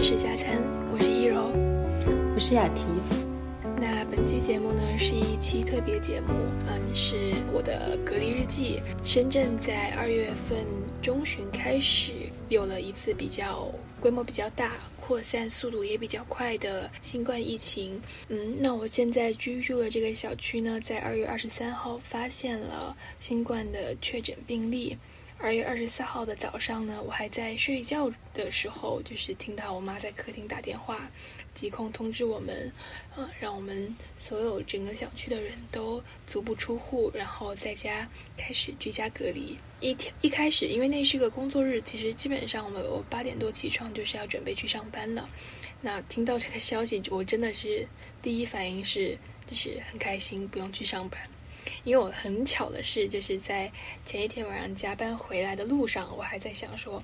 回到时事加餐，我是一柔，我是雅婷。那本期节目呢是一期特别节目，嗯，是我的隔离日记。深圳在二月份中旬开始有了一次比较规模比较大、扩散速度也比较快的新冠疫情。嗯，那我现在居住的这个小区呢，在二月二十三号发现了新冠的确诊病例。二月二十四号的早上呢，我还在睡觉的时候，就是听到我妈在客厅打电话，疾控通知我们，呃，让我们所有整个小区的人都足不出户，然后在家开始居家隔离。一天一开始，因为那是个工作日，其实基本上我们我八点多起床就是要准备去上班了。那听到这个消息，我真的是第一反应是就是很开心，不用去上班。因为我很巧的是，就是在前一天晚上加班回来的路上，我还在想说，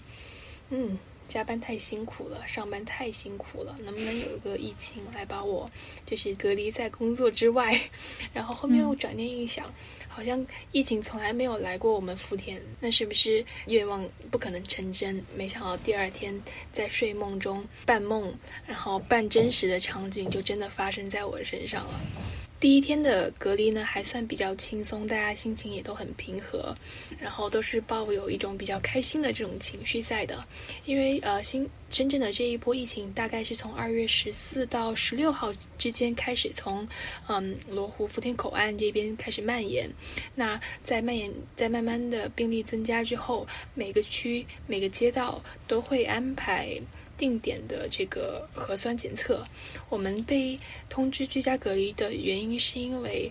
嗯，加班太辛苦了，上班太辛苦了，能不能有一个疫情来把我就是隔离在工作之外？然后后面我转念一想，好像疫情从来没有来过我们福田，那是不是愿望不可能成真？没想到第二天在睡梦中半梦，然后半真实的场景就真的发生在我身上了。第一天的隔离呢，还算比较轻松，大家心情也都很平和，然后都是抱有一种比较开心的这种情绪在的。因为呃，新深圳的这一波疫情大概是从二月十四到十六号之间开始从嗯罗湖福田口岸这边开始蔓延。那在蔓延在慢慢的病例增加之后，每个区每个街道都会安排。定点的这个核酸检测，我们被通知居家隔离的原因是因为。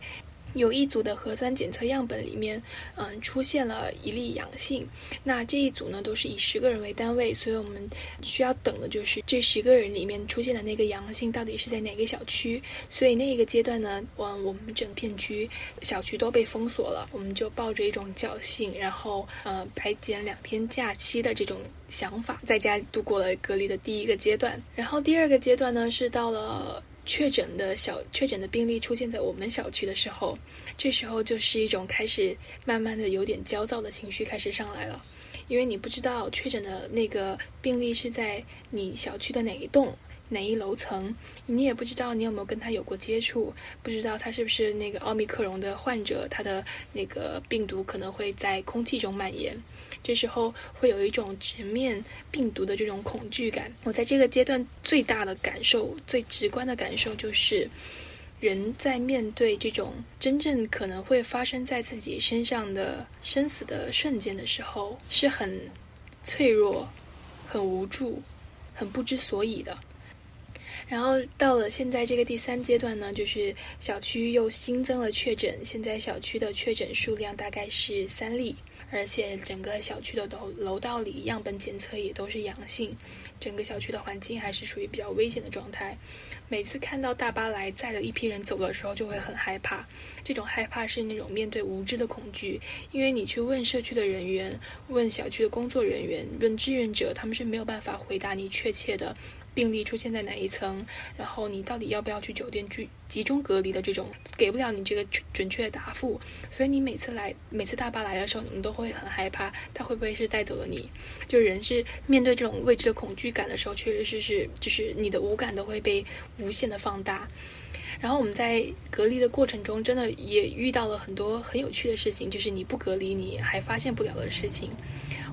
有一组的核酸检测样本里面，嗯，出现了一例阳性。那这一组呢，都是以十个人为单位，所以我们需要等的就是这十个人里面出现的那个阳性到底是在哪个小区。所以那一个阶段呢，我我们整片区小区都被封锁了。我们就抱着一种侥幸，然后呃排减两天假期的这种想法，在家度过了隔离的第一个阶段。然后第二个阶段呢，是到了。确诊的小确诊的病例出现在我们小区的时候，这时候就是一种开始慢慢的有点焦躁的情绪开始上来了，因为你不知道确诊的那个病例是在你小区的哪一栋哪一楼层，你也不知道你有没有跟他有过接触，不知道他是不是那个奥密克戎的患者，他的那个病毒可能会在空气中蔓延。这时候会有一种直面病毒的这种恐惧感。我在这个阶段最大的感受、最直观的感受就是，人在面对这种真正可能会发生在自己身上的生死的瞬间的时候，是很脆弱、很无助、很不知所以的。然后到了现在这个第三阶段呢，就是小区又新增了确诊，现在小区的确诊数量大概是三例。而且整个小区的楼楼道里样本检测也都是阳性，整个小区的环境还是属于比较危险的状态。每次看到大巴来载了一批人走的时候，就会很害怕。这种害怕是那种面对无知的恐惧，因为你去问社区的人员、问小区的工作人员、问志愿者，他们是没有办法回答你确切的。病例出现在哪一层？然后你到底要不要去酒店去集中隔离的这种，给不了你这个准确的答复。所以你每次来，每次大巴来的时候，你都会很害怕，他会不会是带走了你？就人是面对这种未知的恐惧感的时候，确实是是，就是你的五感都会被无限的放大。然后我们在隔离的过程中，真的也遇到了很多很有趣的事情，就是你不隔离你还发现不了的事情。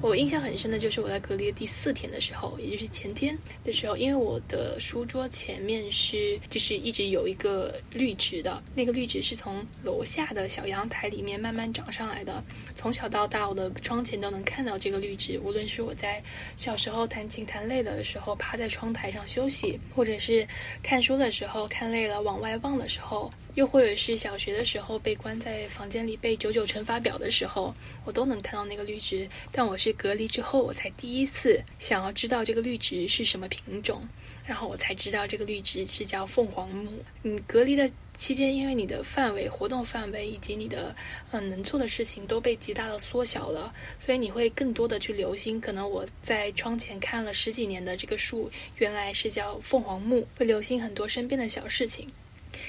我印象很深的就是我在隔离的第四天的时候，也就是前天的时候，因为我的书桌前面是就是一直有一个绿植的，那个绿植是从楼下的小阳台里面慢慢长上来的，从小到大我的窗前都能看到这个绿植。无论是我在小时候弹琴弹累了的时候，趴在窗台上休息，或者是看书的时候看累了往外望的时候，又或者是小学的时候被关在房间里背九九乘法表的时候，我都能看到那个绿植。但我是。隔离之后，我才第一次想要知道这个绿植是什么品种，然后我才知道这个绿植是叫凤凰木。嗯，隔离的期间，因为你的范围、活动范围以及你的嗯能做的事情都被极大的缩小了，所以你会更多的去留心。可能我在窗前看了十几年的这个树，原来是叫凤凰木，会留心很多身边的小事情。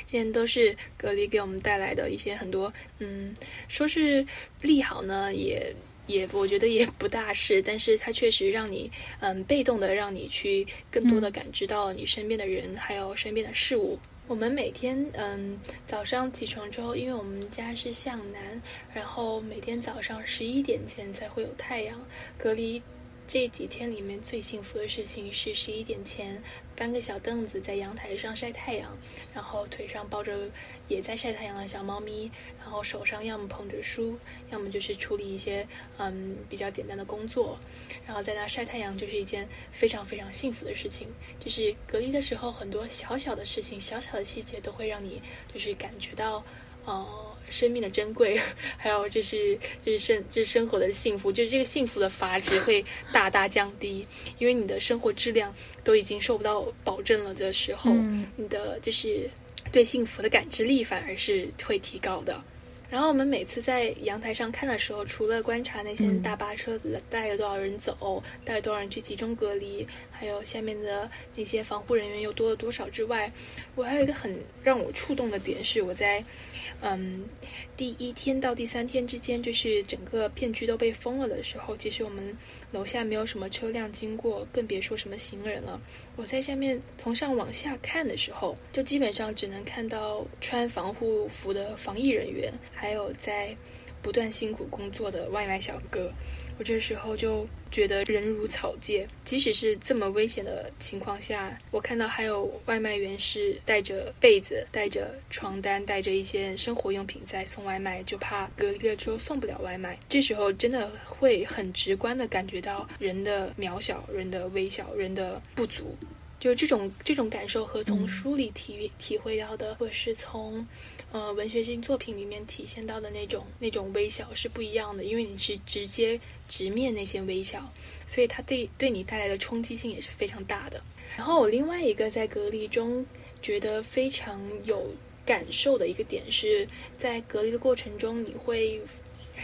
这些都是隔离给我们带来的一些很多，嗯，说是利好呢，也。也我觉得也不大是，但是它确实让你嗯被动的让你去更多的感知到你身边的人还有身边的事物。我们每天嗯早上起床之后，因为我们家是向南，然后每天早上十一点前才会有太阳，隔离。这几天里面最幸福的事情是十一点前搬个小凳子在阳台上晒太阳，然后腿上抱着也在晒太阳的小猫咪，然后手上要么捧着书，要么就是处理一些嗯比较简单的工作，然后在那晒太阳就是一件非常非常幸福的事情。就是隔离的时候，很多小小的事情、小小的细节都会让你就是感觉到，呃。生命的珍贵，还有就是就是生就是生活的幸福，就是这个幸福的阀值会大大降低，因为你的生活质量都已经受不到保证了的时候，你的就是对幸福的感知力反而是会提高的。然后我们每次在阳台上看的时候，除了观察那些大巴车子带了多少人走，带了多少人去集中隔离，还有下面的那些防护人员又多了多少之外，我还有一个很让我触动的点是，我在。嗯，第一天到第三天之间，就是整个片区都被封了的时候，其实我们楼下没有什么车辆经过，更别说什么行人了。我在下面从上往下看的时候，就基本上只能看到穿防护服的防疫人员，还有在不断辛苦工作的外卖小哥。我这时候就觉得人如草芥，即使是这么危险的情况下，我看到还有外卖员是带着被子、带着床单、带着一些生活用品在送外卖，就怕隔离了之后送不了外卖。这时候真的会很直观的感觉到人的渺小、人的微小、人的不足，就这种这种感受和从书里体体会到的，或者是从。呃，文学性作品里面体现到的那种那种微笑是不一样的，因为你是直接直面那些微笑，所以它对对你带来的冲击性也是非常大的。然后我另外一个在隔离中觉得非常有感受的一个点是，在隔离的过程中，你会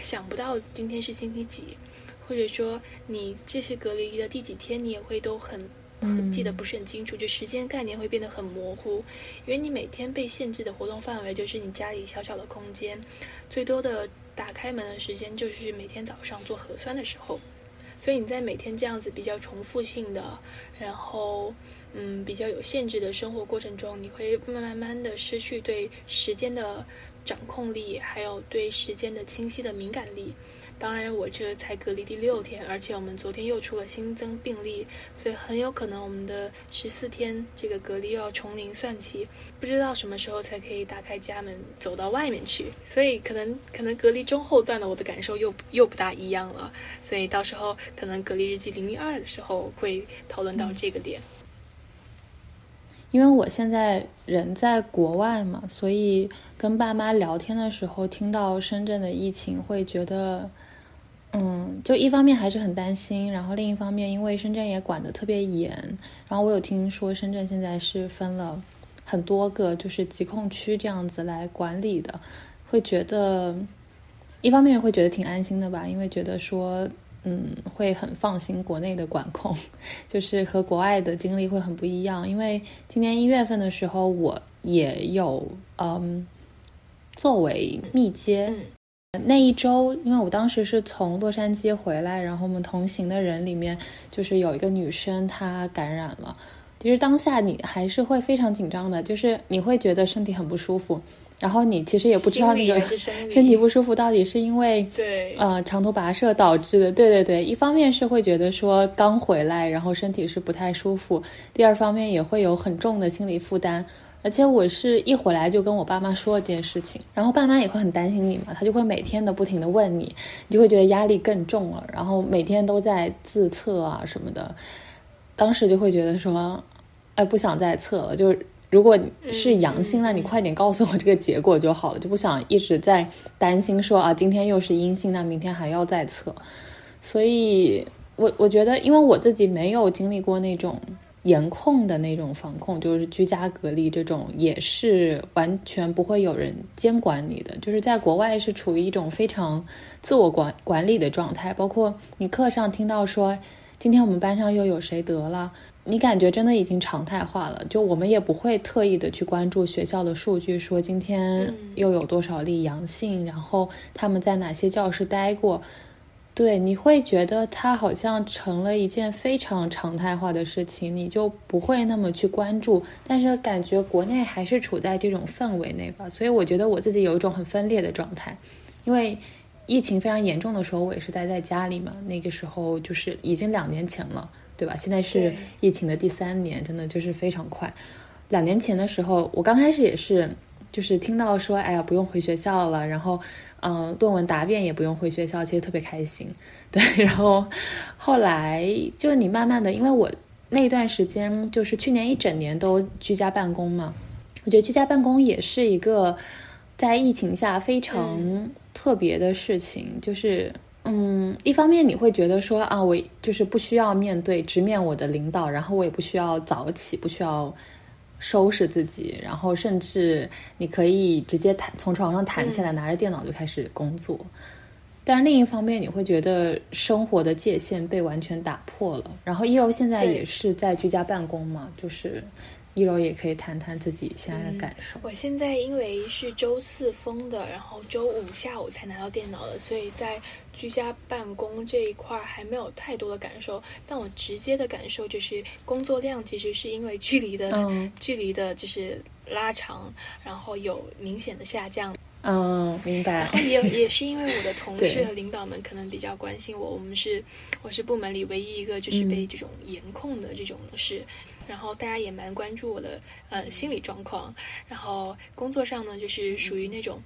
想不到今天是星期几，或者说你这些隔离的第几天，你也会都很。记得不是很清楚，就时间概念会变得很模糊，因为你每天被限制的活动范围就是你家里小小的空间，最多的打开门的时间就是每天早上做核酸的时候，所以你在每天这样子比较重复性的，然后嗯比较有限制的生活过程中，你会慢慢慢的失去对时间的掌控力，还有对时间的清晰的敏感力。当然，我这才隔离第六天，而且我们昨天又出了新增病例，所以很有可能我们的十四天这个隔离又要从零算起，不知道什么时候才可以打开家门走到外面去。所以可能可能隔离中后段的我的感受又又不大一样了，所以到时候可能隔离日记零零二的时候会讨论到这个点。因为我现在人在国外嘛，所以跟爸妈聊天的时候听到深圳的疫情，会觉得。嗯，就一方面还是很担心，然后另一方面，因为深圳也管得特别严，然后我有听说深圳现在是分了很多个就是疾控区这样子来管理的，会觉得一方面会觉得挺安心的吧，因为觉得说嗯会很放心国内的管控，就是和国外的经历会很不一样。因为今年一月份的时候，我也有嗯作为密接。那一周，因为我当时是从洛杉矶回来，然后我们同行的人里面就是有一个女生，她感染了。其实当下你还是会非常紧张的，就是你会觉得身体很不舒服，然后你其实也不知道那个 身体不舒服到底是因为对呃长途跋涉导致的。对对对，一方面是会觉得说刚回来，然后身体是不太舒服；第二方面也会有很重的心理负担。而且我是一回来就跟我爸妈说了这件事情，然后爸妈也会很担心你嘛，他就会每天的不停的问你，你就会觉得压力更重了，然后每天都在自测啊什么的，当时就会觉得说，哎，不想再测了，就如果是阳性，那你快点告诉我这个结果就好了，就不想一直在担心说啊，今天又是阴性，那明天还要再测，所以我我觉得，因为我自己没有经历过那种。严控的那种防控，就是居家隔离这种，也是完全不会有人监管你的。就是在国外是处于一种非常自我管管理的状态。包括你课上听到说，今天我们班上又有谁得了，你感觉真的已经常态化了。就我们也不会特意的去关注学校的数据，说今天又有多少例阳性，然后他们在哪些教室待过。对，你会觉得它好像成了一件非常常态化的事情，你就不会那么去关注。但是感觉国内还是处在这种氛围内吧，所以我觉得我自己有一种很分裂的状态。因为疫情非常严重的时候，我也是待在家里嘛，那个时候就是已经两年前了，对吧？现在是疫情的第三年，真的就是非常快。两年前的时候，我刚开始也是，就是听到说，哎呀，不用回学校了，然后。嗯，论文答辩也不用回学校，其实特别开心。对，然后后来就你慢慢的，因为我那段时间就是去年一整年都居家办公嘛，我觉得居家办公也是一个在疫情下非常特别的事情。就是嗯，一方面你会觉得说啊，我就是不需要面对直面我的领导，然后我也不需要早起，不需要。收拾自己，然后甚至你可以直接弹从床上弹起来，拿着电脑就开始工作。但是另一方面，你会觉得生活的界限被完全打破了。然后一柔现在也是在居家办公嘛，就是。一楼也可以谈谈自己现在的感受。我现在因为是周四封的，然后周五下午才拿到电脑的，所以在居家办公这一块还没有太多的感受。但我直接的感受就是工作量其实是因为距离的距离的就是拉长，然后有明显的下降。嗯，明白。然后也也是因为我的同事和领导们可能比较关心我，我们是我是部门里唯一一个就是被这种严控的这种是。然后大家也蛮关注我的呃心理状况，然后工作上呢就是属于那种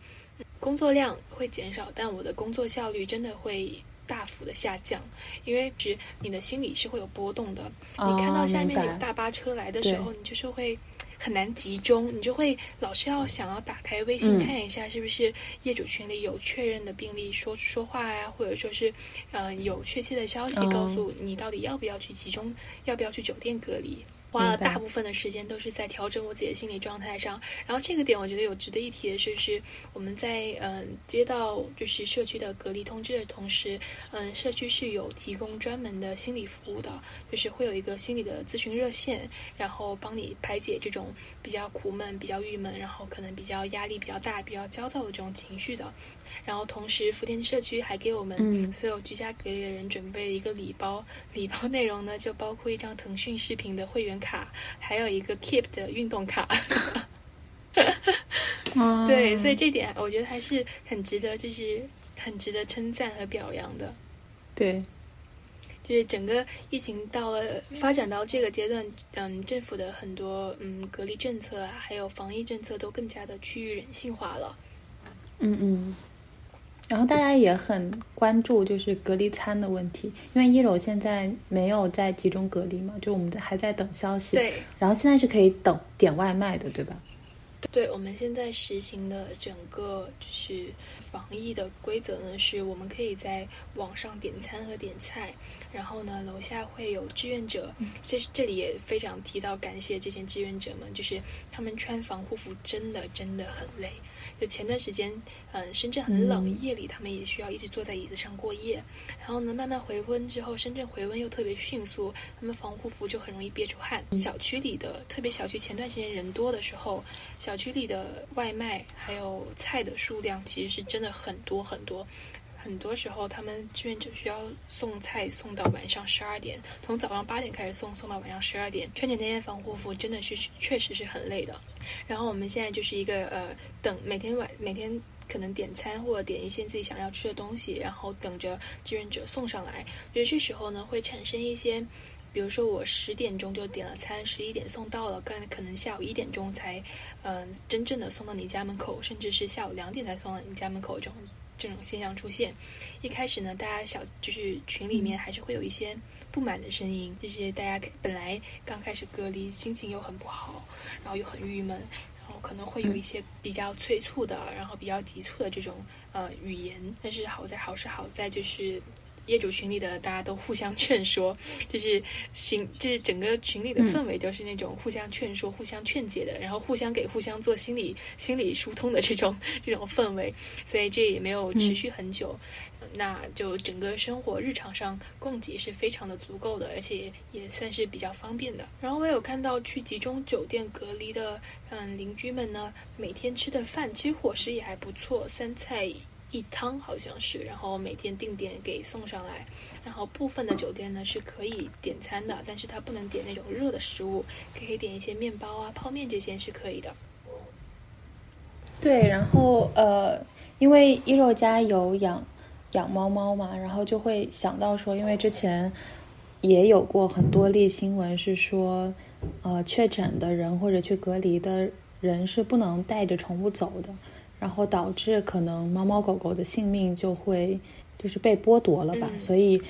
工作量会减少，但我的工作效率真的会大幅的下降，因为是你的心理是会有波动的。你看到下面有大巴车来的时候，你就是会很难集中，你就会老是要想要打开微信看一下是不是业主群里有确认的病例说说话呀，或者说是嗯有确切的消息告诉你到底要不要去集中，要不要去酒店隔离。花了大部分的时间都是在调整我自己的心理状态上，然后这个点我觉得有值得一提的是，是我们在嗯接到就是社区的隔离通知的同时，嗯社区是有提供专门的心理服务的，就是会有一个心理的咨询热线，然后帮你排解这种比较苦闷、比较郁闷，然后可能比较压力比较大、比较焦躁的这种情绪的。然后同时，福田社区还给我们所有居家隔离的人准备了一个礼包，礼包内容呢就包括一张腾讯视频的会员卡，还有一个 Keep 的运动卡。对，所以这点我觉得还是很值得，就是很值得称赞和表扬的。对，就是整个疫情到了发展到这个阶段，嗯，政府的很多嗯隔离政策啊，还有防疫政策都更加的趋于人性化了。嗯嗯。然后大家也很关注就是隔离餐的问题，因为一楼现在没有在集中隔离嘛，就我们还在等消息。对。然后现在是可以等点外卖的，对吧？对，我们现在实行的整个就是防疫的规则呢，是我们可以在网上点餐和点菜，然后呢，楼下会有志愿者。其实这里也非常提到感谢这些志愿者们，就是他们穿防护服真的真的很累。就前段时间，嗯，深圳很冷，夜里他们也需要一直坐在椅子上过夜。然后呢，慢慢回温之后，深圳回温又特别迅速，他们防护服就很容易憋出汗。小区里的，特别小区前段时间人多的时候，小区里的外卖还有菜的数量其实是真的很多很多。很多时候，他们志愿者需要送菜送到晚上十二点，从早上八点开始送，送到晚上十二点，穿着那件防护服真的是确实是很累的。然后我们现在就是一个呃，等每天晚每天可能点餐或者点一些自己想要吃的东西，然后等着志愿者送上来。有些时候呢，会产生一些，比如说我十点钟就点了餐，十一点送到了，但可能下午一点钟才嗯真正的送到你家门口，甚至是下午两点才送到你家门口这种。这种现象出现，一开始呢，大家小就是群里面还是会有一些不满的声音，这些大家本来刚开始隔离，心情又很不好，然后又很郁闷，然后可能会有一些比较催促的，然后比较急促的这种呃语言。但是好在好是好在就是。业主群里的大家都互相劝说，就是行，就是整个群里的氛围都是那种互相劝说、互相劝解的，然后互相给互相做心理心理疏通的这种 这种氛围，所以这也没有持续很久。那就整个生活日常上供给是非常的足够的，而且也算是比较方便的。然后我有看到去集中酒店隔离的嗯邻居们呢，每天吃的饭其实伙食也还不错，三菜。一汤，好像是，然后每天定点给送上来。然后部分的酒店呢是可以点餐的，但是它不能点那种热的食物，可以点一些面包啊、泡面这些是可以的。对，然后呃，因为一肉家有养养猫猫嘛，然后就会想到说，因为之前也有过很多例新闻是说，呃，确诊的人或者去隔离的人是不能带着宠物走的，然后导致可能猫猫狗狗的性命就会就是被剥夺了吧。所以，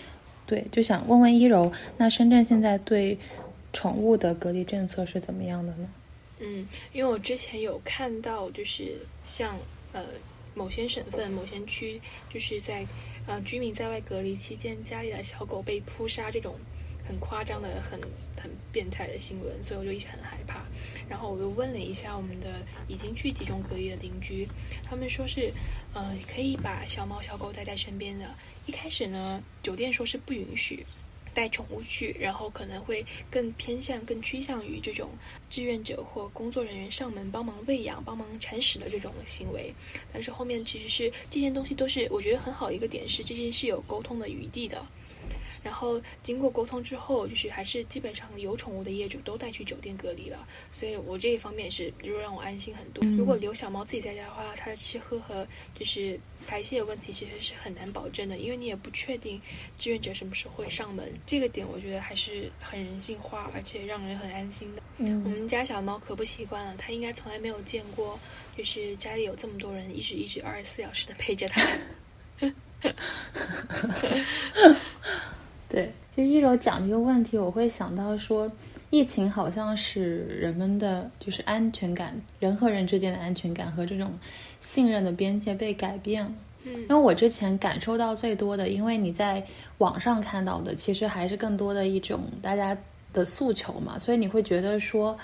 对，就想问问一柔，那深圳现在对宠物的隔离政策是怎么样的呢？嗯，因为我之前有看到，就是像呃某些省份、某些区，就是在呃居民在外隔离期间，家里的小狗被扑杀这种很夸张的、很很变态的新闻，所以我就一直很害怕。然后我又问了一下我们的已经去集中隔离的邻居，他们说是呃可以把小猫小狗带在身边的。一开始呢，酒店说是不允许。带宠物去，然后可能会更偏向、更趋向于这种志愿者或工作人员上门帮忙喂养、帮忙铲屎的这种行为。但是后面其实是这些东西都是我觉得很好一个点，是这些是有沟通的余地的。然后经过沟通之后，就是还是基本上有宠物的业主都带去酒店隔离了，所以我这一方面是就让我安心很多。如果留小猫自己在家的话，它的吃喝和就是排泄的问题其实是很难保证的，因为你也不确定志愿者什么时候会上门。这个点我觉得还是很人性化，而且让人很安心的。嗯，我们家小猫可不习惯了，它应该从来没有见过，就是家里有这么多人一直一直二十四小时的陪着它。对，就一柔讲这个问题，我会想到说，疫情好像使人们的就是安全感，人和人之间的安全感和这种信任的边界被改变了。嗯，因为我之前感受到最多的，因为你在网上看到的，其实还是更多的一种大家的诉求嘛，所以你会觉得说，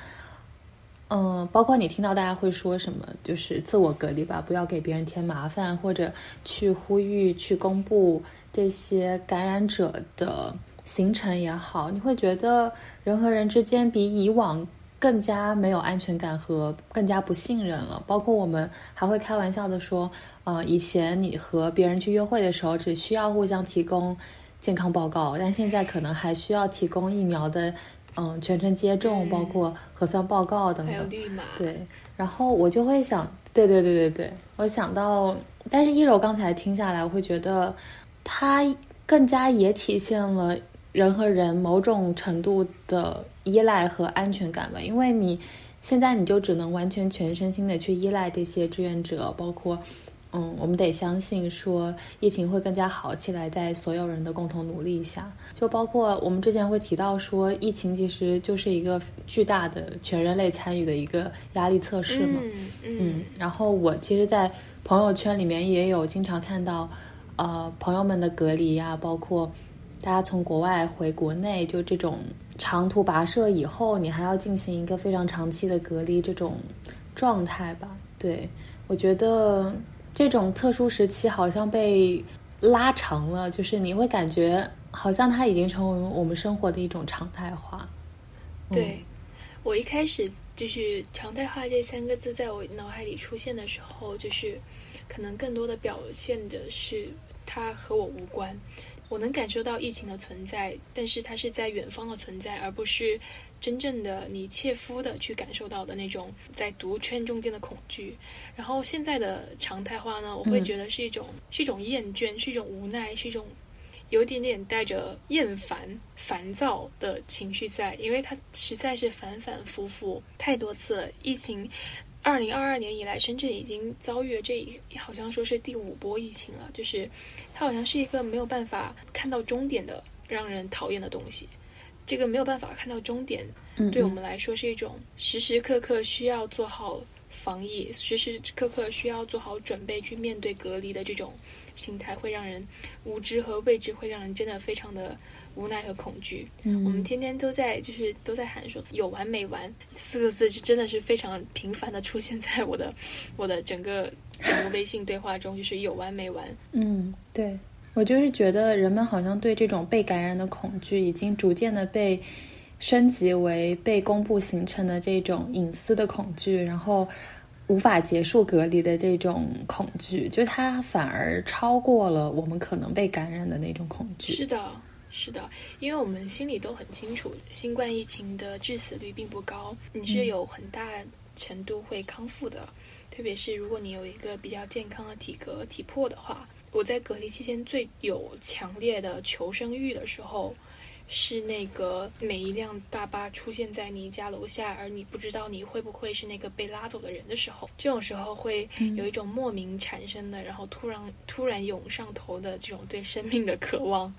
嗯，包括你听到大家会说什么，就是自我隔离吧，不要给别人添麻烦，或者去呼吁去公布。这些感染者的行程也好，你会觉得人和人之间比以往更加没有安全感和更加不信任了。包括我们还会开玩笑的说，呃，以前你和别人去约会的时候，只需要互相提供健康报告，但现在可能还需要提供疫苗的，嗯，全程接种，包括核酸报告等等。还有绿码。对，然后我就会想，对对对对对，我想到，但是一柔刚才听下来，我会觉得。它更加也体现了人和人某种程度的依赖和安全感吧，因为你现在你就只能完全全身心的去依赖这些志愿者，包括，嗯，我们得相信说疫情会更加好起来，在所有人的共同努力下，就包括我们之前会提到说，疫情其实就是一个巨大的全人类参与的一个压力测试嘛，嗯，然后我其实，在朋友圈里面也有经常看到。呃，朋友们的隔离呀，包括大家从国外回国内，就这种长途跋涉以后，你还要进行一个非常长期的隔离，这种状态吧。对我觉得这种特殊时期好像被拉长了，就是你会感觉好像它已经成为我们生活的一种常态化。对我一开始就是“常态化”这三个字在我脑海里出现的时候，就是可能更多的表现的是。它和我无关，我能感受到疫情的存在，但是它是在远方的存在，而不是真正的你切肤的去感受到的那种在毒圈中间的恐惧。然后现在的常态化呢，我会觉得是一种是一种厌倦，是一种无奈，是一种有一点点带着厌烦、烦躁的情绪在，因为它实在是反反复复太多次了疫情。二零二二年以来，深圳已经遭遇了这好像说是第五波疫情了。就是它好像是一个没有办法看到终点的让人讨厌的东西。这个没有办法看到终点，对我们来说是一种时时刻刻需要做好防疫、时时刻刻需要做好准备去面对隔离的这种心态，会让人无知和未知，会让人真的非常的。无奈和恐惧，嗯，我们天天都在就是都在喊说有完没完？四个字，就真的是非常频繁的出现在我的我的整个 整个微信对话中，就是有完没完。嗯，对。我就是觉得人们好像对这种被感染的恐惧，已经逐渐的被升级为被公布形成的这种隐私的恐惧，然后无法结束隔离的这种恐惧，就是它反而超过了我们可能被感染的那种恐惧。是的，是的，因为我们心里都很清楚，新冠疫情的致死率并不高，你是有很大程度会康复的。特别是如果你有一个比较健康的体格、体魄的话，我在隔离期间最有强烈的求生欲的时候。是那个每一辆大巴出现在你家楼下，而你不知道你会不会是那个被拉走的人的时候，这种时候会有一种莫名产生的，然后突然突然涌上头的这种对生命的渴望，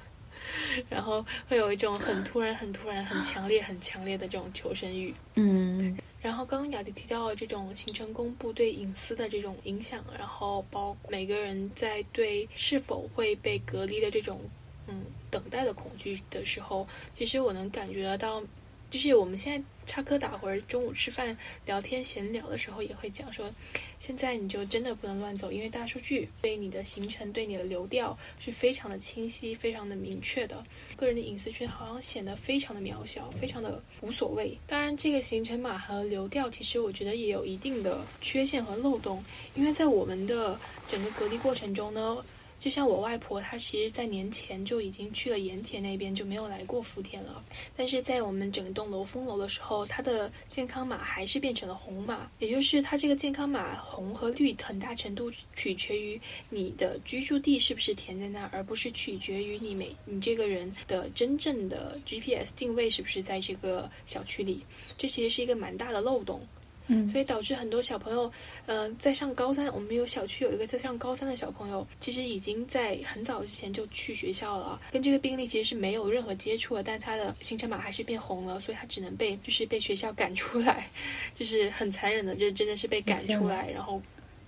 然后会有一种很突然、很突然、很强烈、很强烈的这种求生欲。嗯，然后刚刚雅迪提到了这种行程公布对隐私的这种影响，然后包每个人在对是否会被隔离的这种。嗯，等待的恐惧的时候，其实我能感觉得到，就是我们现在插科打诨，中午吃饭聊天闲聊的时候，也会讲说，现在你就真的不能乱走，因为大数据对你的行程、对你的流调是非常的清晰、非常的明确的，个人的隐私权好像显得非常的渺小、非常的无所谓。当然，这个行程码和流调，其实我觉得也有一定的缺陷和漏洞，因为在我们的整个隔离过程中呢。就像我外婆，她其实，在年前就已经去了盐田那边，就没有来过福田了。但是在我们整栋楼封楼的时候，她的健康码还是变成了红码，也就是它这个健康码红和绿，很大程度取决于你的居住地是不是填在那儿，而不是取决于你每你这个人的真正的 GPS 定位是不是在这个小区里。这其实是一个蛮大的漏洞。所以导致很多小朋友，嗯，在上高三，我们有小区有一个在上高三的小朋友，其实已经在很早之前就去学校了，跟这个病例其实是没有任何接触的，但他的行程码还是变红了，所以他只能被就是被学校赶出来，就是很残忍的，就真的是被赶出来，然后。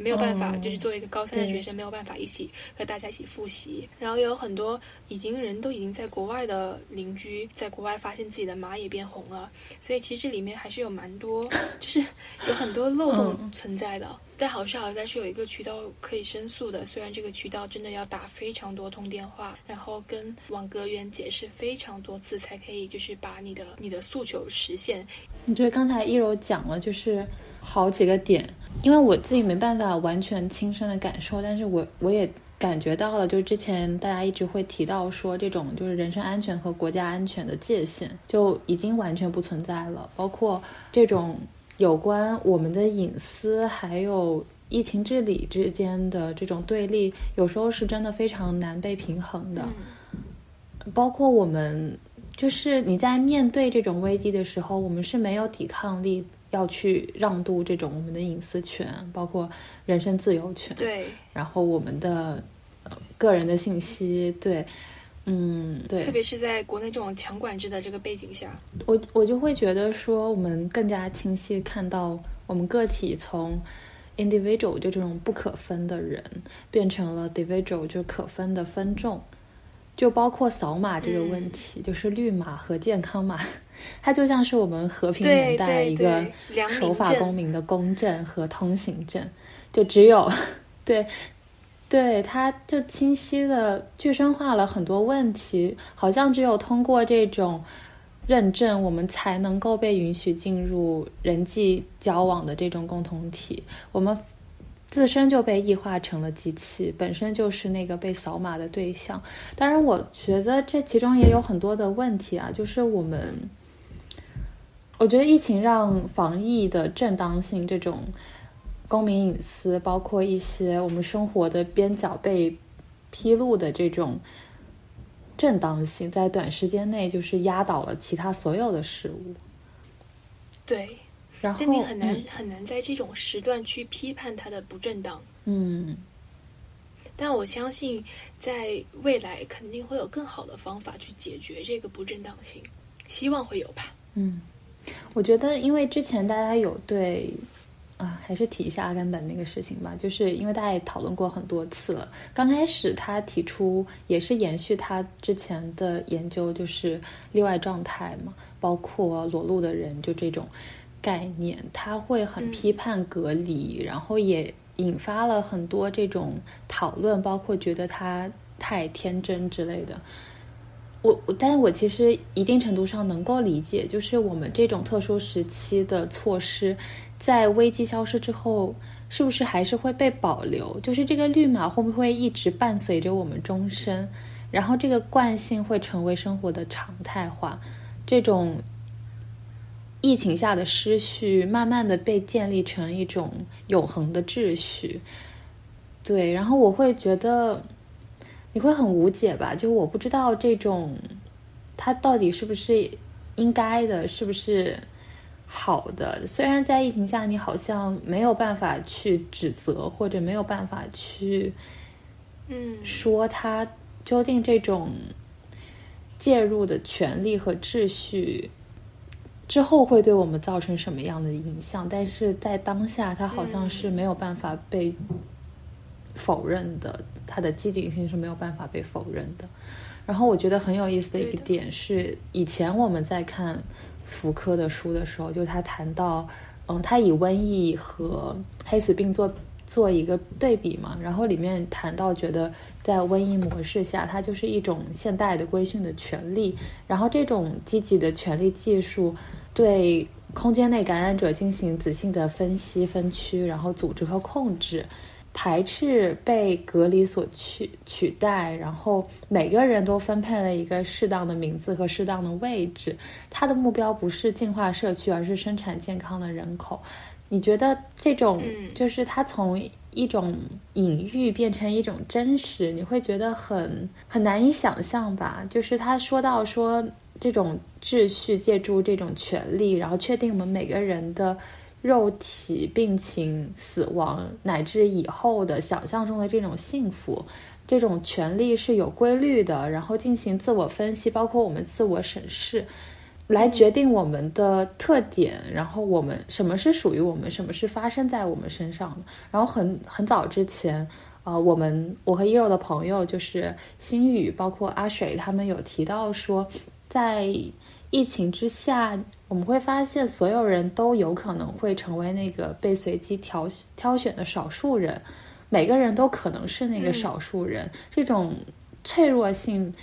没有办法，就是作为一个高三的学生，没有办法一起和大家一起复习。然后有很多已经人都已经在国外的邻居，在国外发现自己的马也变红了。所以其实这里面还是有蛮多，就是有很多漏洞存在的。但好是好在是有一个渠道可以申诉的，虽然这个渠道真的要打非常多通电话，然后跟网格员解释非常多次，才可以就是把你的你的诉求实现。你觉得刚才一柔讲了，就是好几个点。因为我自己没办法完全亲身的感受，但是我我也感觉到了，就是之前大家一直会提到说，这种就是人身安全和国家安全的界限就已经完全不存在了，包括这种有关我们的隐私还有疫情治理之间的这种对立，有时候是真的非常难被平衡的。包括我们，就是你在面对这种危机的时候，我们是没有抵抗力。要去让渡这种我们的隐私权，包括人身自由权，对，然后我们的个人的信息，对，嗯，对，特别是在国内这种强管制的这个背景下，我我就会觉得说，我们更加清晰看到我们个体从 individual 就这种不可分的人，变成了 individual 就可分的分众。就包括扫码这个问题，就是绿码和健康码，它就像是我们和平年代一个守法公民的公证和通行证，就只有对对，它就清晰的具身化了很多问题，好像只有通过这种认证，我们才能够被允许进入人际交往的这种共同体，我们。自身就被异化成了机器，本身就是那个被扫码的对象。当然，我觉得这其中也有很多的问题啊，就是我们，我觉得疫情让防疫的正当性、这种公民隐私，包括一些我们生活的边角被披露的这种正当性，在短时间内就是压倒了其他所有的事物。对。但你很难很难在这种时段去批判它的不正当。嗯，但我相信在未来肯定会有更好的方法去解决这个不正当性，希望会有吧。嗯，我觉得因为之前大家有对啊，还是提一下阿甘本那个事情吧，就是因为大家也讨论过很多次了。刚开始他提出也是延续他之前的研究，就是例外状态嘛，包括裸露的人，就这种。概念，他会很批判隔离，然后也引发了很多这种讨论，包括觉得他太天真之类的。我，但是我其实一定程度上能够理解，就是我们这种特殊时期的措施，在危机消失之后，是不是还是会被保留？就是这个绿码会不会一直伴随着我们终身？然后这个惯性会成为生活的常态化，这种疫情下的失序，慢慢的被建立成一种永恒的秩序。对，然后我会觉得你会很无解吧？就我不知道这种它到底是不是应该的，是不是好的？虽然在疫情下，你好像没有办法去指责，或者没有办法去嗯说它。究竟这种介入的权利和秩序之后会对我们造成什么样的影响？但是在当下，它好像是没有办法被否认的，它的积极性是没有办法被否认的。然后我觉得很有意思的一个点是，以前我们在看福柯的书的时候，就他谈到，嗯，他以瘟疫和黑死病做。做一个对比嘛，然后里面谈到，觉得在瘟疫模式下，它就是一种现代的规训的权利。然后这种积极的权利技术，对空间内感染者进行仔细的分析、分区，然后组织和控制，排斥被隔离所取取代，然后每个人都分配了一个适当的名字和适当的位置。它的目标不是净化社区，而是生产健康的人口。你觉得这种就是它从一种隐喻变成一种真实，你会觉得很很难以想象吧？就是他说到说这种秩序借助这种权利，然后确定我们每个人的肉体、病情、死亡乃至以后的想象中的这种幸福，这种权利是有规律的，然后进行自我分析，包括我们自我审视。来决定我们的特点，然后我们什么是属于我们，什么是发生在我们身上的。然后很很早之前，呃，我们我和一柔的朋友就是心宇，包括阿水，他们有提到说，在疫情之下，我们会发现所有人都有可能会成为那个被随机挑挑选的少数人，每个人都可能是那个少数人，这种脆弱性。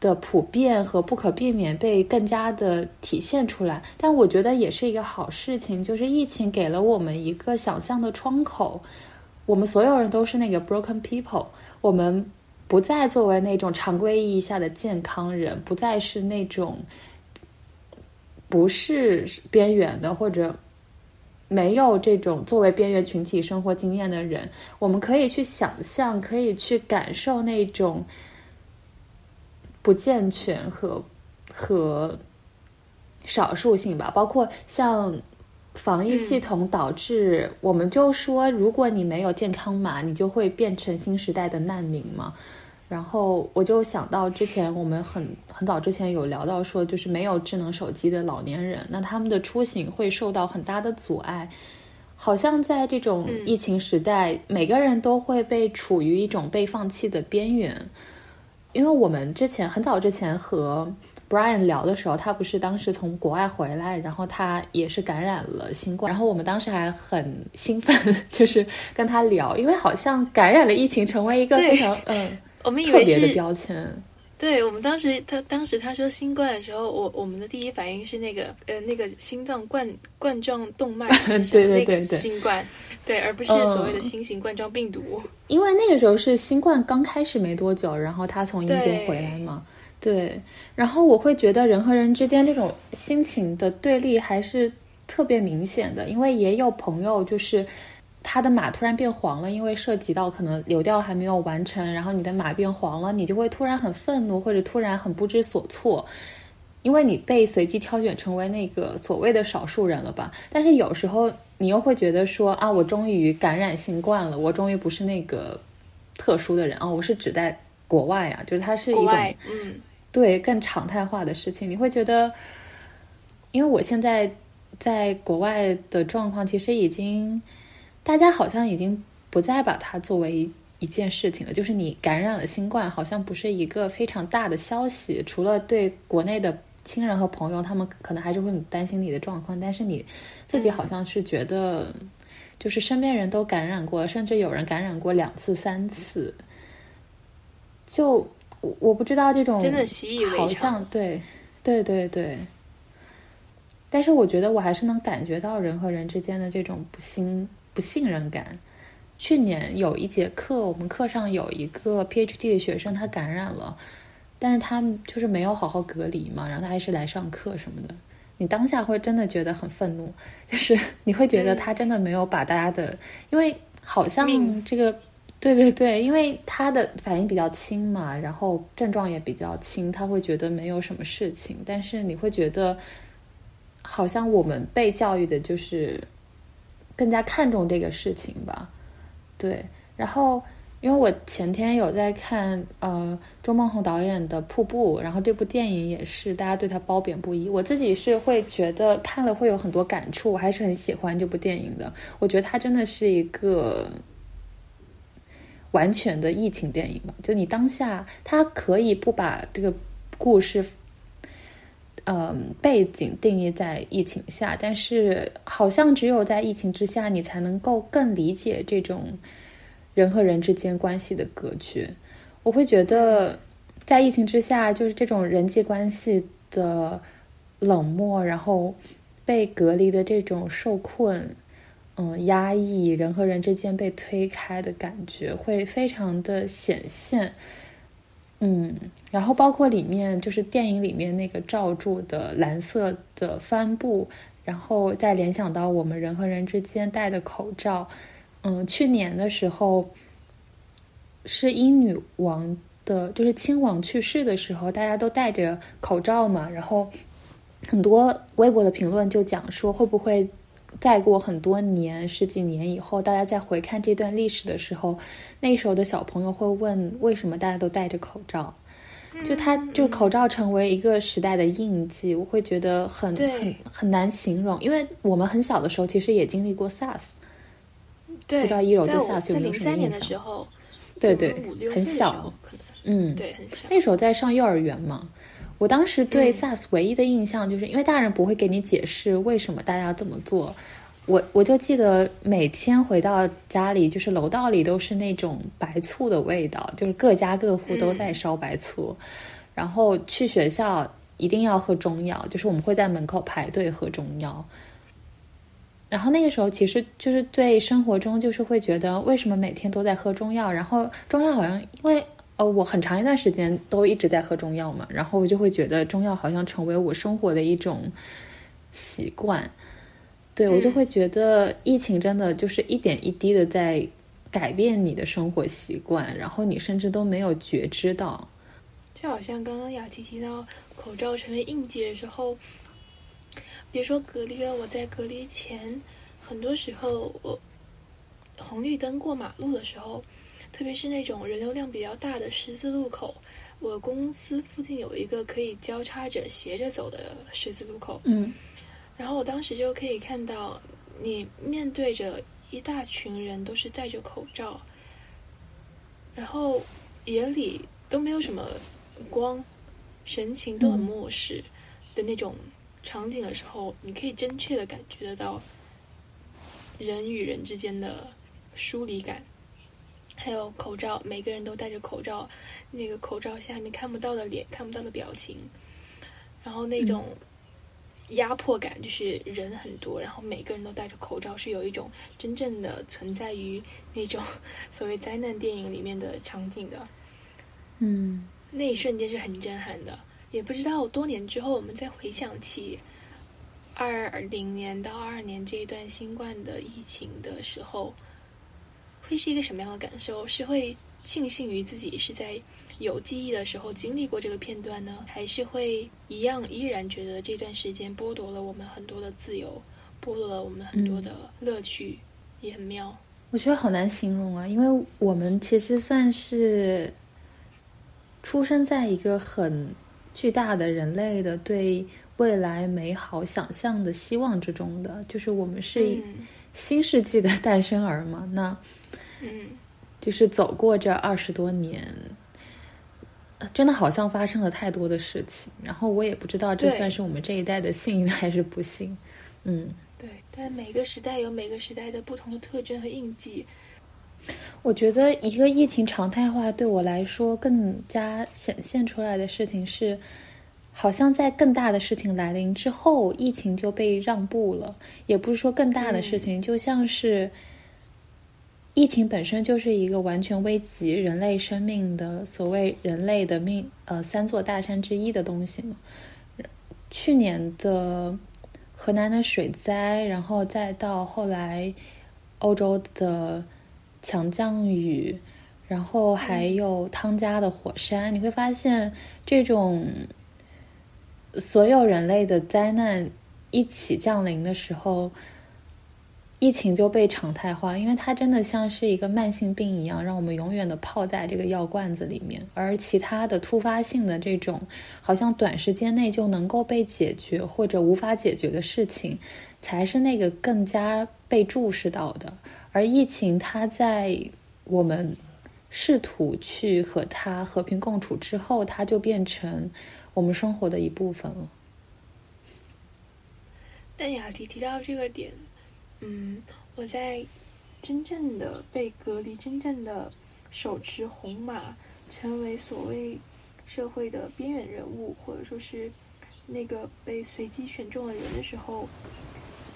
的普遍和不可避免被更加的体现出来，但我觉得也是一个好事情，就是疫情给了我们一个想象的窗口，我们所有人都是那个 broken people，我们不再作为那种常规意义下的健康人，不再是那种不是边缘的或者没有这种作为边缘群体生活经验的人，我们可以去想象，可以去感受那种。不健全和和少数性吧，包括像防疫系统导致，我们就说，如果你没有健康码，你就会变成新时代的难民嘛。然后我就想到之前我们很很早之前有聊到说，就是没有智能手机的老年人，那他们的出行会受到很大的阻碍。好像在这种疫情时代，每个人都会被处于一种被放弃的边缘。因为我们之前很早之前和 Brian 聊的时候，他不是当时从国外回来，然后他也是感染了新冠，然后我们当时还很兴奋，就是跟他聊，因为好像感染了疫情成为一个非常嗯，我们以为是标签。对我们当时，他当时他说新冠的时候，我我们的第一反应是那个呃那个心脏冠冠状动脉 对对对新冠，对，而不是所谓的新型冠状病毒。因为那个时候是新冠刚开始没多久，然后他从英国回来嘛，对。然后我会觉得人和人之间这种心情的对立还是特别明显的，因为也有朋友就是。他的马突然变黄了，因为涉及到可能流调还没有完成，然后你的马变黄了，你就会突然很愤怒，或者突然很不知所措，因为你被随机挑选成为那个所谓的少数人了吧？但是有时候你又会觉得说啊，我终于感染新冠了，我终于不是那个特殊的人啊，我是指在国外啊，就是它是一种嗯，对更常态化的事情，你会觉得，因为我现在在国外的状况其实已经。大家好像已经不再把它作为一件事情了，就是你感染了新冠，好像不是一个非常大的消息。除了对国内的亲人和朋友，他们可能还是会很担心你的状况，但是你自己好像是觉得，就是身边人都感染过，甚至有人感染过两次、三次。就我我不知道这种真的习以为常，对对对对。但是我觉得我还是能感觉到人和人之间的这种不信不信任感。去年有一节课，我们课上有一个 PhD 的学生，他感染了，但是他就是没有好好隔离嘛，然后他还是来上课什么的。你当下会真的觉得很愤怒，就是 你会觉得他真的没有把大家的，因为好像这个，对对对，因为他的反应比较轻嘛，然后症状也比较轻，他会觉得没有什么事情，但是你会觉得，好像我们被教育的就是更加看重这个事情吧。对，然后因为我前天有在看呃周梦红导演的《瀑布》，然后这部电影也是大家对他褒贬不一。我自己是会觉得看了会有很多感触，我还是很喜欢这部电影的。我觉得它真的是一个完全的疫情电影吧，就你当下它可以不把这个故事。嗯，背景定义在疫情下，但是好像只有在疫情之下，你才能够更理解这种人和人之间关系的隔绝。我会觉得，在疫情之下，就是这种人际关系的冷漠，然后被隔离的这种受困，嗯，压抑，人和人之间被推开的感觉，会非常的显现。嗯，然后包括里面就是电影里面那个罩住的蓝色的帆布，然后再联想到我们人和人之间戴的口罩。嗯，去年的时候是英女王的，就是亲王去世的时候，大家都戴着口罩嘛，然后很多微博的评论就讲说会不会。再过很多年，十几年以后，大家再回看这段历史的时候，那时候的小朋友会问：为什么大家都戴着口罩？就他，就口罩成为一个时代的印记，我会觉得很很很难形容。因为我们很小的时候，其实也经历过 SARS，对，不知道一楼对 SARS 有没有什么印象？对对，很小，嗯，对，很小。那时候在上幼儿园嘛。我当时对 SARS 唯一的印象，就是因为大人不会给你解释为什么大家要这么做，我我就记得每天回到家里，就是楼道里都是那种白醋的味道，就是各家各户都在烧白醋，然后去学校一定要喝中药，就是我们会在门口排队喝中药，然后那个时候其实就是对生活中就是会觉得为什么每天都在喝中药，然后中药好像因为。哦，我很长一段时间都一直在喝中药嘛，然后我就会觉得中药好像成为我生活的一种习惯。对我就会觉得疫情真的就是一点一滴的在改变你的生活习惯，然后你甚至都没有觉知到。就好像刚刚雅琪提到口罩成为印记的时候，别说隔离了，我在隔离前，很多时候我红绿灯过马路的时候。特别是那种人流量比较大的十字路口，我公司附近有一个可以交叉着斜着走的十字路口。嗯，然后我当时就可以看到，你面对着一大群人都是戴着口罩，然后眼里都没有什么光，神情都很漠视的那种场景的时候，你可以真切的感觉得到人与人之间的疏离感。还有口罩，每个人都戴着口罩，那个口罩下面看不到的脸，看不到的表情，然后那种压迫感，就是人很多，然后每个人都戴着口罩，是有一种真正的存在于那种 所谓灾难电影里面的场景的。嗯，那一瞬间是很震撼的。也不知道多年之后，我们再回想起二零年到二二年这一段新冠的疫情的时候。会是一个什么样的感受？是会庆幸于自己是在有记忆的时候经历过这个片段呢，还是会一样依然觉得这段时间剥夺了我们很多的自由，剥夺了我们很多的乐趣，也很妙。我觉得好难形容啊，因为我们其实算是出生在一个很巨大的人类的对未来美好想象的希望之中的，就是我们是新世纪的 诞生儿嘛，那。嗯，就是走过这二十多年，真的好像发生了太多的事情。然后我也不知道这算是我们这一代的幸运还是不幸。嗯，对。但每个时代有每个时代的不同的特征和印记。我觉得一个疫情常态化对我来说更加显现出来的事情是，好像在更大的事情来临之后，疫情就被让步了。也不是说更大的事情，就像是疫情本身就是一个完全危及人类生命的所谓人类的命呃三座大山之一的东西嘛。去年的河南的水灾，然后再到后来欧洲的强降雨，然后还有汤加的火山，你会发现这种。所有人类的灾难一起降临的时候，疫情就被常态化，因为它真的像是一个慢性病一样，让我们永远的泡在这个药罐子里面。而其他的突发性的这种，好像短时间内就能够被解决或者无法解决的事情，才是那个更加被注视到的。而疫情，它在我们试图去和它和平共处之后，它就变成。我们生活的一部分了。但雅迪提到这个点，嗯，我在真正的被隔离、真正的手持红马，成为所谓社会的边缘人物，或者说是那个被随机选中的人的时候，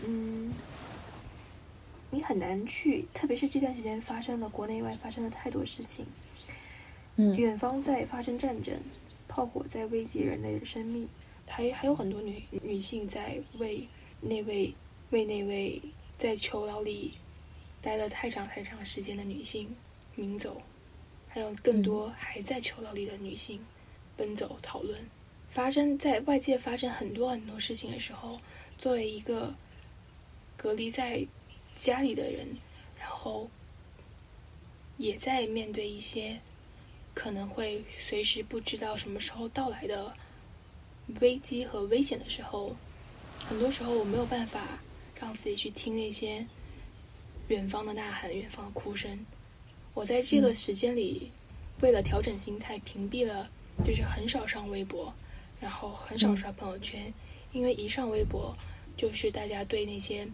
嗯，你很难去，特别是这段时间发生了国内外发生了太多事情，嗯，远方在发生战争。炮火在危及人类的生命，还还有很多女女性在为那位为那位在囚牢里待了太长太长时间的女性明走，还有更多还在囚牢里的女性奔走讨论。发生在外界发生很多很多事情的时候，作为一个隔离在家里的人，然后也在面对一些。可能会随时不知道什么时候到来的危机和危险的时候，很多时候我没有办法让自己去听那些远方的呐喊、远方的哭声。我在这个时间里，为了调整心态，屏蔽了，就是很少上微博，然后很少刷朋友圈，因为一上微博就是大家对那些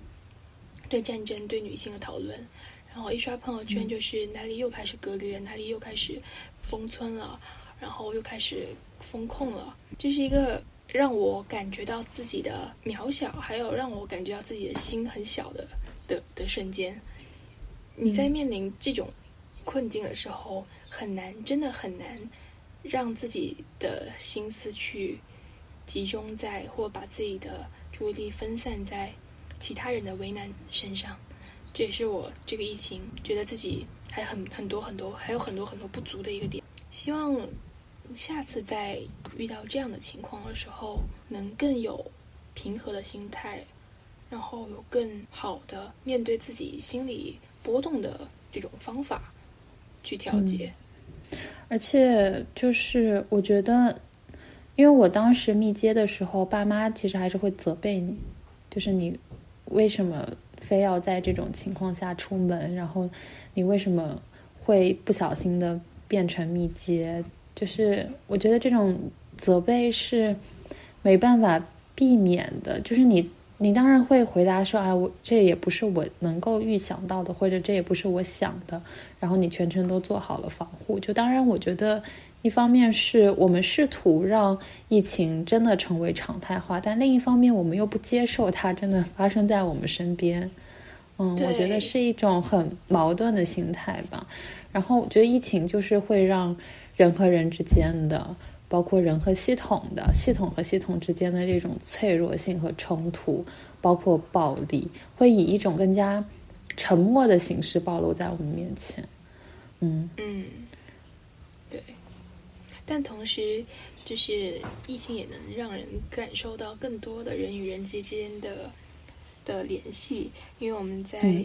对战争、对女性的讨论。然后一刷朋友圈，就是哪里又开始隔离了，哪里又开始封村了，然后又开始封控了。这是一个让我感觉到自己的渺小，还有让我感觉到自己的心很小的的的瞬间。你在面临这种困境的时候，很难，真的很难让自己的心思去集中在，或把自己的注意力分散在其他人的为难身上。这也是我这个疫情觉得自己还很很多很多还有很多很多不足的一个点。希望下次再遇到这样的情况的时候，能更有平和的心态，然后有更好的面对自己心理波动的这种方法去调节。而且就是我觉得，因为我当时密接的时候，爸妈其实还是会责备你，就是你为什么。非要在这种情况下出门，然后你为什么会不小心的变成密接？就是我觉得这种责备是没办法避免的。就是你，你当然会回答说：“哎，我这也不是我能够预想到的，或者这也不是我想的。”然后你全程都做好了防护。就当然，我觉得。一方面是我们试图让疫情真的成为常态化，但另一方面我们又不接受它真的发生在我们身边。嗯，我觉得是一种很矛盾的心态吧。然后我觉得疫情就是会让人和人之间的，包括人和系统的、系统和系统之间的这种脆弱性和冲突，包括暴力，会以一种更加沉默的形式暴露在我们面前。嗯嗯。对但同时，就是疫情也能让人感受到更多的人与人之间的的联系，因为我们在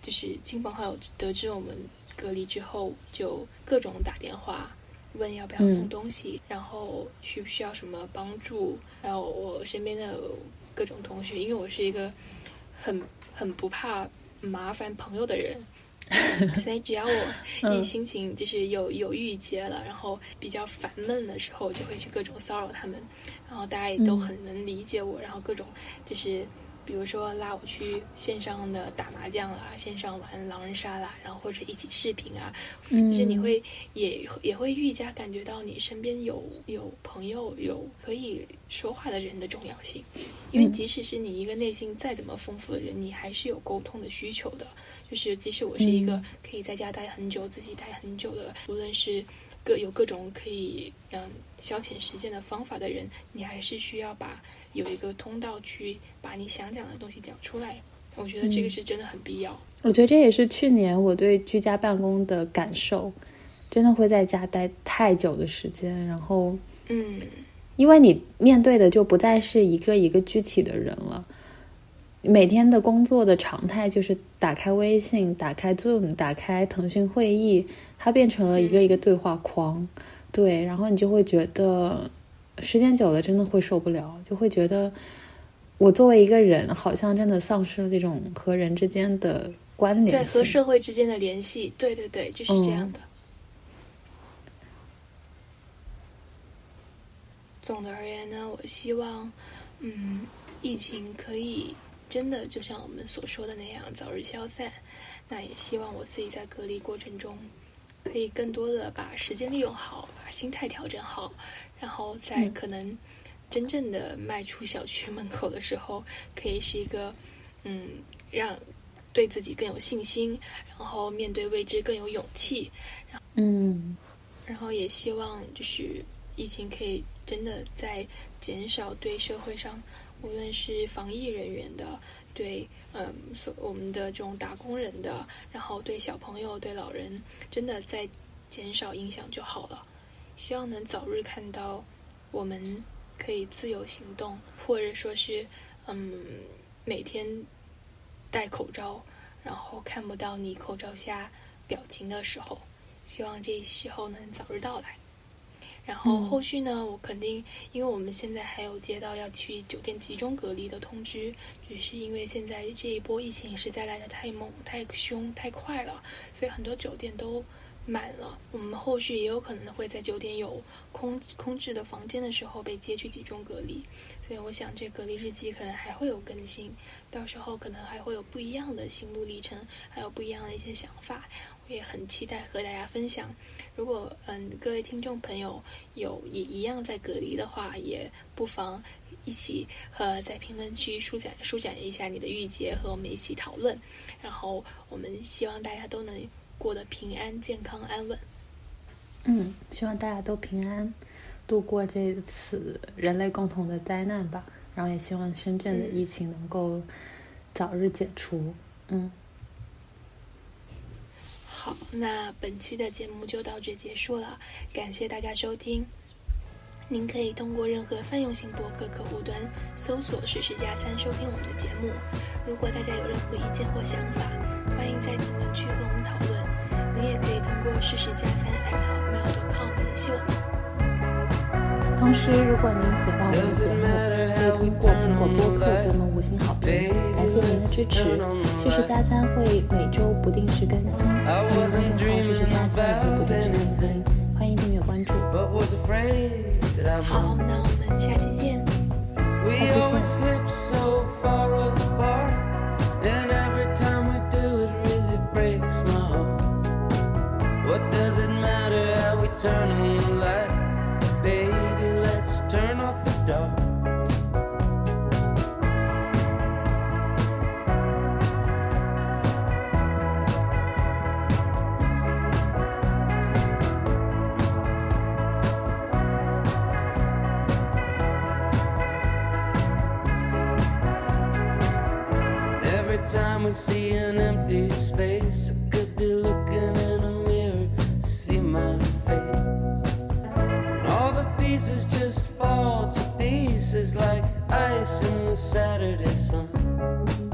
就是亲朋好友得知我们隔离之后，就各种打电话问要不要送东西，然后需不需要什么帮助，还有我身边的各种同学，因为我是一个很很不怕麻烦朋友的人。所以，只要我一心情就是有有郁结了，然后比较烦闷的时候，就会去各种骚扰他们。然后大家也都很能理解我，然后各种就是比如说拉我去线上的打麻将啦，线上玩狼人杀啦，然后或者一起视频啊，就是你会也也会愈加感觉到你身边有有朋友有可以说话的人的重要性，因为即使是你一个内心再怎么丰富的人，你还是有沟通的需求的。就是即使我是一个可以在家待很久、自己待很久的，无论是各有各种可以嗯消遣时间的方法的人，你还是需要把。有一个通道去把你想讲的东西讲出来，我觉得这个是真的很必要。我觉得这也是去年我对居家办公的感受，真的会在家待太久的时间，然后，嗯，因为你面对的就不再是一个一个具体的人了，每天的工作的常态就是打开微信、打开 Zoom、打开腾讯会议，它变成了一个一个对话框，对，然后你就会觉得。时间久了，真的会受不了，就会觉得我作为一个人，好像真的丧失了这种和人之间的关联，对和社会之间的联系。对对对，就是这样的。总的而言呢，我希望，嗯，疫情可以真的就像我们所说的那样早日消散。那也希望我自己在隔离过程中，可以更多的把时间利用好，把心态调整好。然后在可能真正的迈出小区门口的时候，可以是一个嗯，让对自己更有信心，然后面对未知更有勇气。嗯，然后也希望就是疫情可以真的在减少对社会上，无论是防疫人员的，对嗯所我们的这种打工人的，然后对小朋友、对老人，真的在减少影响就好了。希望能早日看到，我们可以自由行动，或者说是，嗯，每天戴口罩，然后看不到你口罩下表情的时候。希望这时候能早日到来。然后后续呢，我肯定，因为我们现在还有接到要去酒店集中隔离的通知，只是因为现在这一波疫情实在来的太猛、太凶、太快了，所以很多酒店都。满了，我们后续也有可能会在酒店有空空置的房间的时候被接去集中隔离，所以我想这隔离日记可能还会有更新，到时候可能还会有不一样的心路历程，还有不一样的一些想法，我也很期待和大家分享。如果嗯各位听众朋友有也一样在隔离的话，也不妨一起和在评论区舒展舒展一下你的郁结，和我们一起讨论。然后我们希望大家都能。过得平安、健康、安稳。嗯，希望大家都平安度过这次人类共同的灾难吧。然后也希望深圳的疫情能够早日解除。嗯，好，那本期的节目就到这结束了，感谢大家收听。您可以通过任何泛用型博客客户端搜索“事事加餐”收听我们的节目。如果大家有任何意见或想法，欢迎在评论区和我们讨论。你也可以通过试试加餐 at hotmail.com 联系我们。同时，如果您喜欢我们的节目，可以通过苹果播客给我们五星好评，感谢您的支持。试试加餐会每周不定时更新，我们公众号“试试加餐”也会不定时更新，欢迎订阅关注。好，那我们下期见。下期见。Turn on the light. Baby, let's turn off the dark. Every time we see an empty space, fall to pieces like ice in the Saturday sun.